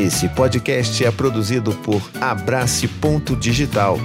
Esse podcast é produzido por Abrace Ponto Digital.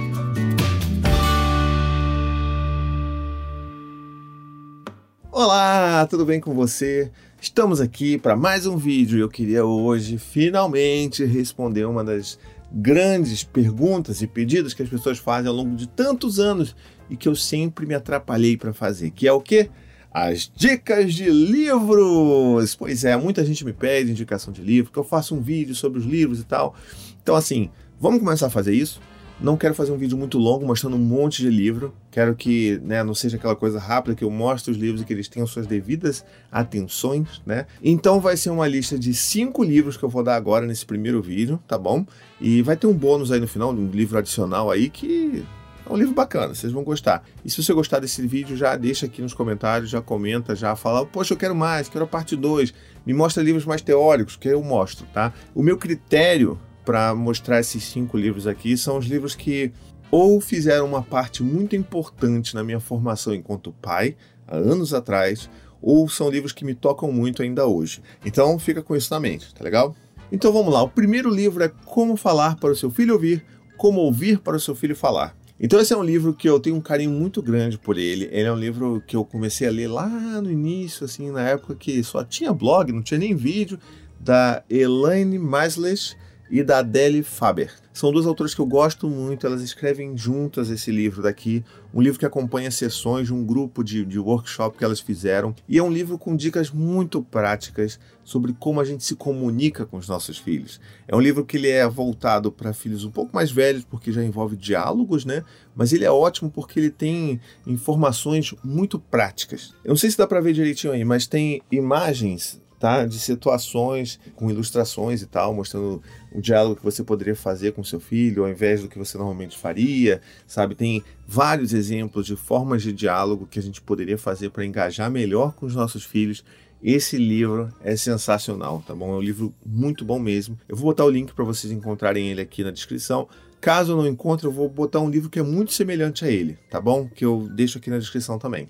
Olá, tudo bem com você? Estamos aqui para mais um vídeo e eu queria hoje finalmente responder uma das grandes perguntas e pedidos que as pessoas fazem ao longo de tantos anos e que eu sempre me atrapalhei para fazer, que é o quê? As dicas de livros! Pois é, muita gente me pede indicação de livro, que eu faça um vídeo sobre os livros e tal. Então, assim, vamos começar a fazer isso. Não quero fazer um vídeo muito longo mostrando um monte de livro. Quero que né, não seja aquela coisa rápida que eu mostre os livros e que eles tenham suas devidas atenções, né? Então vai ser uma lista de cinco livros que eu vou dar agora nesse primeiro vídeo, tá bom? E vai ter um bônus aí no final, um livro adicional aí que é um livro bacana, vocês vão gostar. E se você gostar desse vídeo, já deixa aqui nos comentários, já comenta, já fala, poxa, eu quero mais, quero a parte 2. Me mostra livros mais teóricos, que eu mostro, tá? O meu critério para mostrar esses cinco livros aqui são os livros que ou fizeram uma parte muito importante na minha formação enquanto pai, há anos atrás, ou são livros que me tocam muito ainda hoje. Então fica com isso na mente, tá legal? Então vamos lá. O primeiro livro é Como Falar para o Seu Filho Ouvir, Como Ouvir para o Seu Filho Falar. Então esse é um livro que eu tenho um carinho muito grande por ele. Ele é um livro que eu comecei a ler lá no início, assim, na época que só tinha blog, não tinha nem vídeo, da Elaine Maslish e da Adele Faber. São duas autoras que eu gosto muito, elas escrevem juntas esse livro daqui, um livro que acompanha sessões de um grupo de, de workshop que elas fizeram, e é um livro com dicas muito práticas sobre como a gente se comunica com os nossos filhos. É um livro que ele é voltado para filhos um pouco mais velhos, porque já envolve diálogos, né? Mas ele é ótimo porque ele tem informações muito práticas. Eu não sei se dá para ver direitinho aí, mas tem imagens tá? De situações com ilustrações e tal, mostrando o diálogo que você poderia fazer com seu filho ao invés do que você normalmente faria, sabe? Tem vários exemplos de formas de diálogo que a gente poderia fazer para engajar melhor com os nossos filhos. Esse livro é sensacional, tá bom? É um livro muito bom mesmo. Eu vou botar o link para vocês encontrarem ele aqui na descrição. Caso eu não encontre, eu vou botar um livro que é muito semelhante a ele, tá bom? Que eu deixo aqui na descrição também.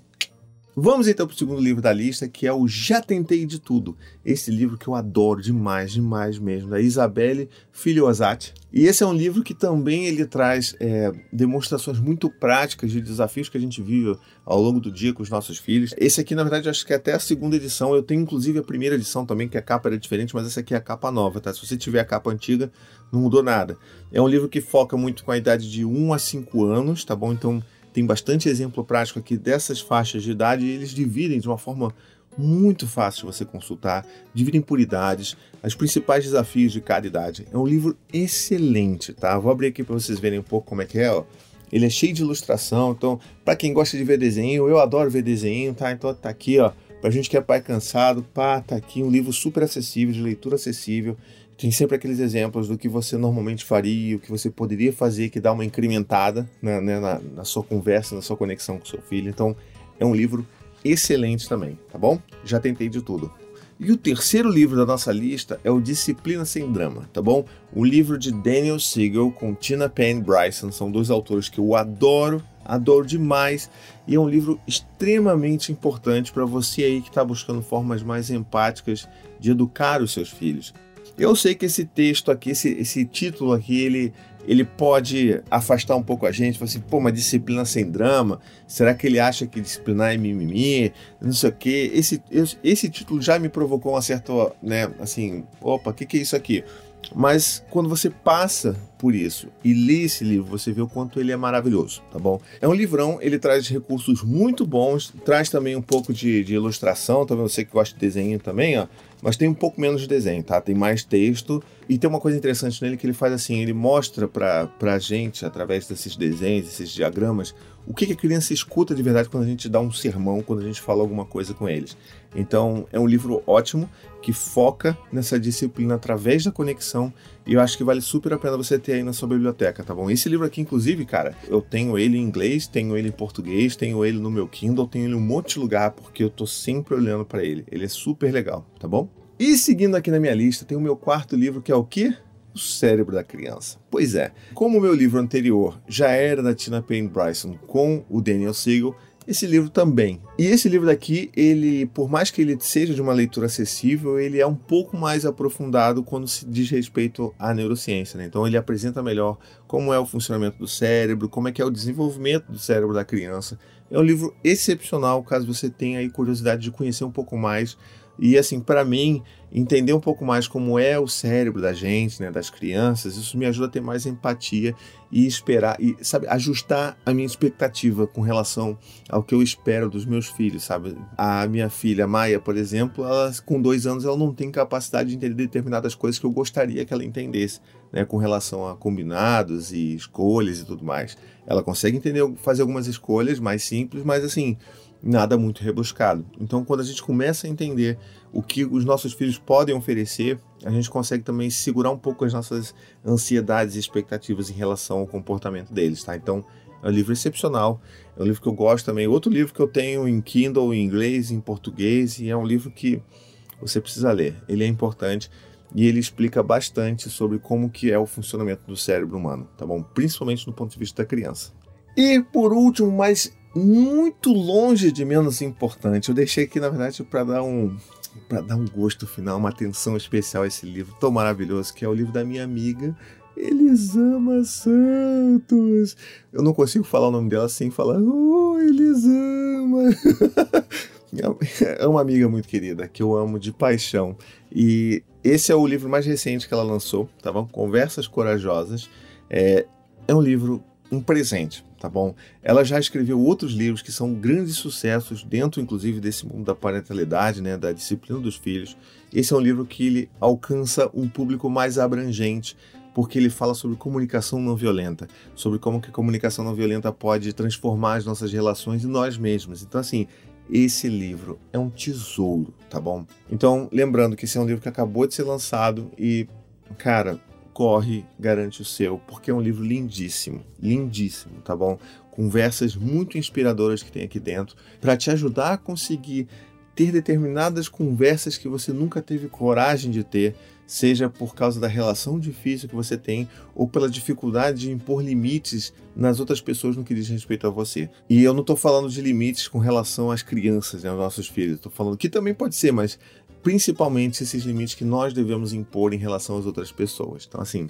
Vamos então para o segundo livro da lista, que é o Já Tentei de Tudo. Esse livro que eu adoro demais, demais mesmo, da Isabelle Filiosati. E esse é um livro que também ele traz é, demonstrações muito práticas de desafios que a gente vive ao longo do dia com os nossos filhos. Esse aqui, na verdade, acho que é até a segunda edição. Eu tenho inclusive a primeira edição também, que a capa era diferente, mas essa aqui é a capa nova, tá? Se você tiver a capa antiga, não mudou nada. É um livro que foca muito com a idade de 1 a 5 anos, tá bom? Então tem bastante exemplo prático aqui dessas faixas de idade e eles dividem de uma forma muito fácil você consultar, dividem por idades, os principais desafios de cada idade. É um livro excelente, tá? Vou abrir aqui para vocês verem um pouco como é que é, ó. Ele é cheio de ilustração, então para quem gosta de ver desenho, eu adoro ver desenho, tá? Então tá aqui, ó, pra gente que é pai cansado, pá, tá aqui um livro super acessível, de leitura acessível. Tem sempre aqueles exemplos do que você normalmente faria, o que você poderia fazer que dá uma incrementada né, né, na, na sua conversa, na sua conexão com seu filho. Então, é um livro excelente também, tá bom? Já tentei de tudo. E o terceiro livro da nossa lista é o Disciplina Sem Drama, tá bom? O livro de Daniel Siegel com Tina Payne Bryson. São dois autores que eu adoro, adoro demais. E é um livro extremamente importante para você aí que está buscando formas mais empáticas de educar os seus filhos. Eu sei que esse texto aqui, esse, esse título aqui, ele, ele pode afastar um pouco a gente, falar assim, pô, uma disciplina sem drama, será que ele acha que disciplinar é mimimi, não sei o quê. Esse, esse título já me provocou uma certa, né, assim, opa, o que, que é isso aqui? Mas quando você passa por isso e lê esse livro, você vê o quanto ele é maravilhoso, tá bom? É um livrão, ele traz recursos muito bons, traz também um pouco de, de ilustração, também você que gosta de desenho também, ó. Mas tem um pouco menos de desenho, tá? Tem mais texto. E tem uma coisa interessante nele que ele faz assim: ele mostra pra, pra gente, através desses desenhos, esses diagramas, o que, que a criança escuta de verdade quando a gente dá um sermão, quando a gente fala alguma coisa com eles. Então, é um livro ótimo que foca nessa disciplina através da conexão e eu acho que vale super a pena você ter aí na sua biblioteca, tá bom? Esse livro aqui, inclusive, cara, eu tenho ele em inglês, tenho ele em português, tenho ele no meu Kindle, tenho ele em um monte de lugar porque eu tô sempre olhando para ele. Ele é super legal, tá bom? E seguindo aqui na minha lista, tem o meu quarto livro que é o quê? O cérebro da criança. Pois é, como o meu livro anterior já era da Tina Payne Bryson com o Daniel Siegel, esse livro também. E esse livro daqui, ele, por mais que ele seja de uma leitura acessível, ele é um pouco mais aprofundado quando se diz respeito à neurociência. Né? Então ele apresenta melhor como é o funcionamento do cérebro, como é que é o desenvolvimento do cérebro da criança. É um livro excepcional, caso você tenha curiosidade de conhecer um pouco mais e assim, para mim, entender um pouco mais como é o cérebro da gente, né, das crianças, isso me ajuda a ter mais empatia e esperar e sabe ajustar a minha expectativa com relação ao que eu espero dos meus filhos, sabe? A minha filha Maia, por exemplo, ela com dois anos ela não tem capacidade de entender determinadas coisas que eu gostaria que ela entendesse, né, com relação a combinados e escolhas e tudo mais. Ela consegue entender, fazer algumas escolhas mais simples, mas assim nada muito rebuscado. Então, quando a gente começa a entender o que os nossos filhos podem oferecer, a gente consegue também segurar um pouco as nossas ansiedades e expectativas em relação ao comportamento deles, tá? Então, é um livro excepcional, é um livro que eu gosto também. Outro livro que eu tenho em Kindle, em inglês, em português, e é um livro que você precisa ler. Ele é importante e ele explica bastante sobre como que é o funcionamento do cérebro humano, tá bom? Principalmente do ponto de vista da criança. E por último, mas muito longe de menos importante. Eu deixei aqui, na verdade, para dar um para dar um gosto final, uma atenção especial a esse livro tão maravilhoso, que é o livro da minha amiga Elisama Santos. Eu não consigo falar o nome dela sem falar, oh, Elisama. é uma amiga muito querida, que eu amo de paixão. E esse é o livro mais recente que ela lançou, tá bom? Conversas Corajosas. É, é um livro, um presente tá bom? Ela já escreveu outros livros que são grandes sucessos dentro, inclusive, desse mundo da parentalidade, né, da disciplina dos filhos. Esse é um livro que ele alcança um público mais abrangente, porque ele fala sobre comunicação não violenta, sobre como que a comunicação não violenta pode transformar as nossas relações e nós mesmos. Então, assim, esse livro é um tesouro, tá bom? Então, lembrando que esse é um livro que acabou de ser lançado e, cara, corre, garante o seu, porque é um livro lindíssimo, lindíssimo, tá bom? Conversas muito inspiradoras que tem aqui dentro para te ajudar a conseguir ter determinadas conversas que você nunca teve coragem de ter, seja por causa da relação difícil que você tem ou pela dificuldade de impor limites nas outras pessoas no que diz respeito a você. E eu não estou falando de limites com relação às crianças, né, aos nossos filhos. Estou falando que também pode ser, mas principalmente esses limites que nós devemos impor em relação às outras pessoas. Então, assim,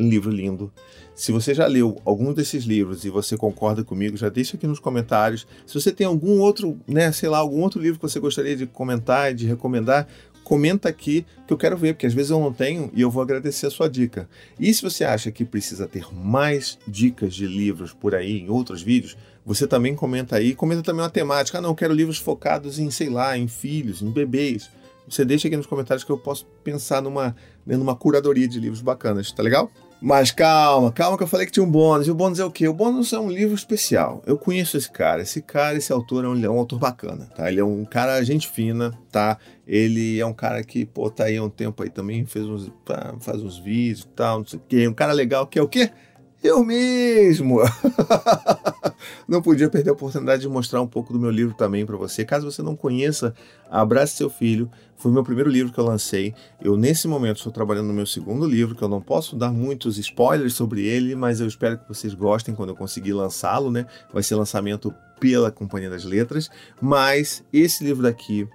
livro lindo. Se você já leu algum desses livros e você concorda comigo, já deixa aqui nos comentários. Se você tem algum outro, né, sei lá, algum outro livro que você gostaria de comentar e de recomendar, comenta aqui que eu quero ver, porque às vezes eu não tenho e eu vou agradecer a sua dica. E se você acha que precisa ter mais dicas de livros por aí em outros vídeos, você também comenta aí. Comenta também uma temática. Ah, não, eu quero livros focados em, sei lá, em filhos, em bebês. Você deixa aqui nos comentários que eu posso pensar numa, né, numa curadoria de livros bacanas, tá legal? Mas calma, calma que eu falei que tinha um bônus. E o bônus é o quê? O bônus é um livro especial. Eu conheço esse cara. Esse cara, esse autor é um, é um autor bacana, tá? Ele é um cara gente fina, tá? Ele é um cara que, pô, tá aí há um tempo aí também, fez uns, faz uns vídeos e tal, não sei o quê. Um cara legal que é o quê? Eu mesmo! não podia perder a oportunidade de mostrar um pouco do meu livro também para você. Caso você não conheça, Abrace Seu Filho foi o meu primeiro livro que eu lancei. Eu, nesse momento, estou trabalhando no meu segundo livro, que eu não posso dar muitos spoilers sobre ele, mas eu espero que vocês gostem quando eu conseguir lançá-lo, né? Vai ser lançamento pela Companhia das Letras. Mas esse livro daqui,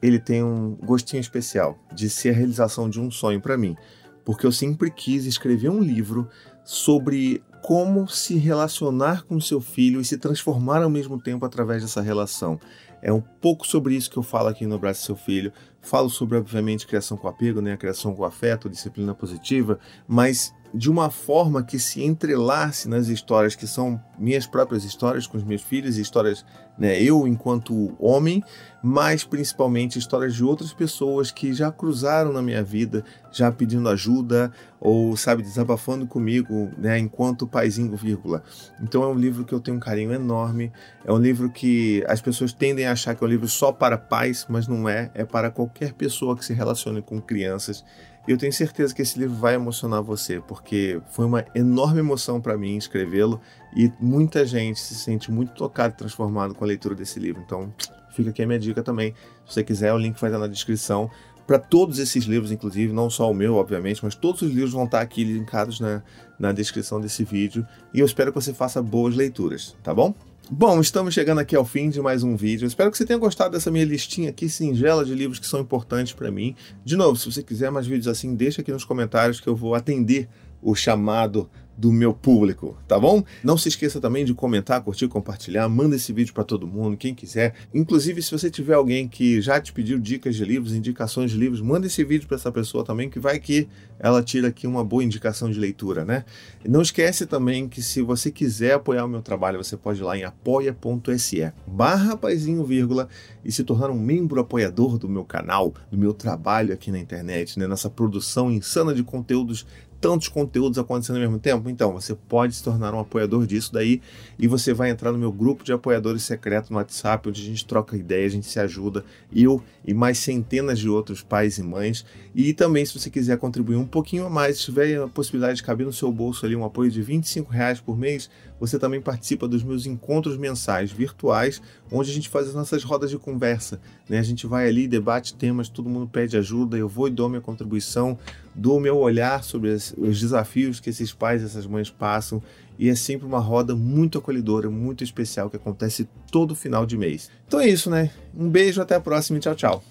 ele tem um gostinho especial de ser a realização de um sonho para mim. Porque eu sempre quis escrever um livro sobre como se relacionar com seu filho e se transformar ao mesmo tempo através dessa relação. É um pouco sobre isso que eu falo aqui no Abraço Seu Filho. Falo sobre, obviamente, criação com apego, né? a criação com afeto, disciplina positiva, mas de uma forma que se entrelace nas histórias que são minhas próprias histórias com os meus filhos, histórias, né, eu enquanto homem, mas principalmente histórias de outras pessoas que já cruzaram na minha vida, já pedindo ajuda ou, sabe, desabafando comigo, né, enquanto paizinho, vírgula. Então é um livro que eu tenho um carinho enorme, é um livro que as pessoas tendem a achar que é um livro só para pais, mas não é, é para qualquer pessoa que se relacione com crianças eu tenho certeza que esse livro vai emocionar você, porque foi uma enorme emoção para mim escrevê-lo e muita gente se sente muito tocado e transformado com a leitura desse livro. Então, fica aqui a minha dica também. Se você quiser, o link vai estar na descrição. Para todos esses livros, inclusive, não só o meu, obviamente, mas todos os livros vão estar aqui linkados na, na descrição desse vídeo. E eu espero que você faça boas leituras, tá bom? Bom, estamos chegando aqui ao fim de mais um vídeo. Espero que você tenha gostado dessa minha listinha aqui singela de livros que são importantes para mim. De novo, se você quiser mais vídeos assim, deixa aqui nos comentários que eu vou atender o chamado do meu público, tá bom? Não se esqueça também de comentar, curtir, compartilhar, manda esse vídeo para todo mundo, quem quiser. Inclusive, se você tiver alguém que já te pediu dicas de livros, indicações de livros, manda esse vídeo para essa pessoa também, que vai que ela tira aqui uma boa indicação de leitura, né? Não esquece também que se você quiser apoiar o meu trabalho, você pode ir lá em apoia.se barra paizinho, vírgula, e se tornar um membro apoiador do meu canal, do meu trabalho aqui na internet, né? Nessa produção insana de conteúdos tantos conteúdos acontecendo ao mesmo tempo? Então, você pode se tornar um apoiador disso daí e você vai entrar no meu grupo de apoiadores secreto no WhatsApp, onde a gente troca ideias, a gente se ajuda, eu e mais centenas de outros pais e mães. E também, se você quiser contribuir um pouquinho a mais, se tiver a possibilidade de caber no seu bolso ali um apoio de 25 reais por mês, você também participa dos meus encontros mensais virtuais, onde a gente faz as nossas rodas de conversa. Né? A gente vai ali, debate temas, todo mundo pede ajuda, eu vou e dou minha contribuição, dou meu olhar sobre os desafios que esses pais e essas mães passam, e é sempre uma roda muito acolhedora, muito especial que acontece todo final de mês. Então é isso, né? Um beijo, até a próxima e tchau, tchau.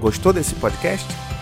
Gostou desse podcast?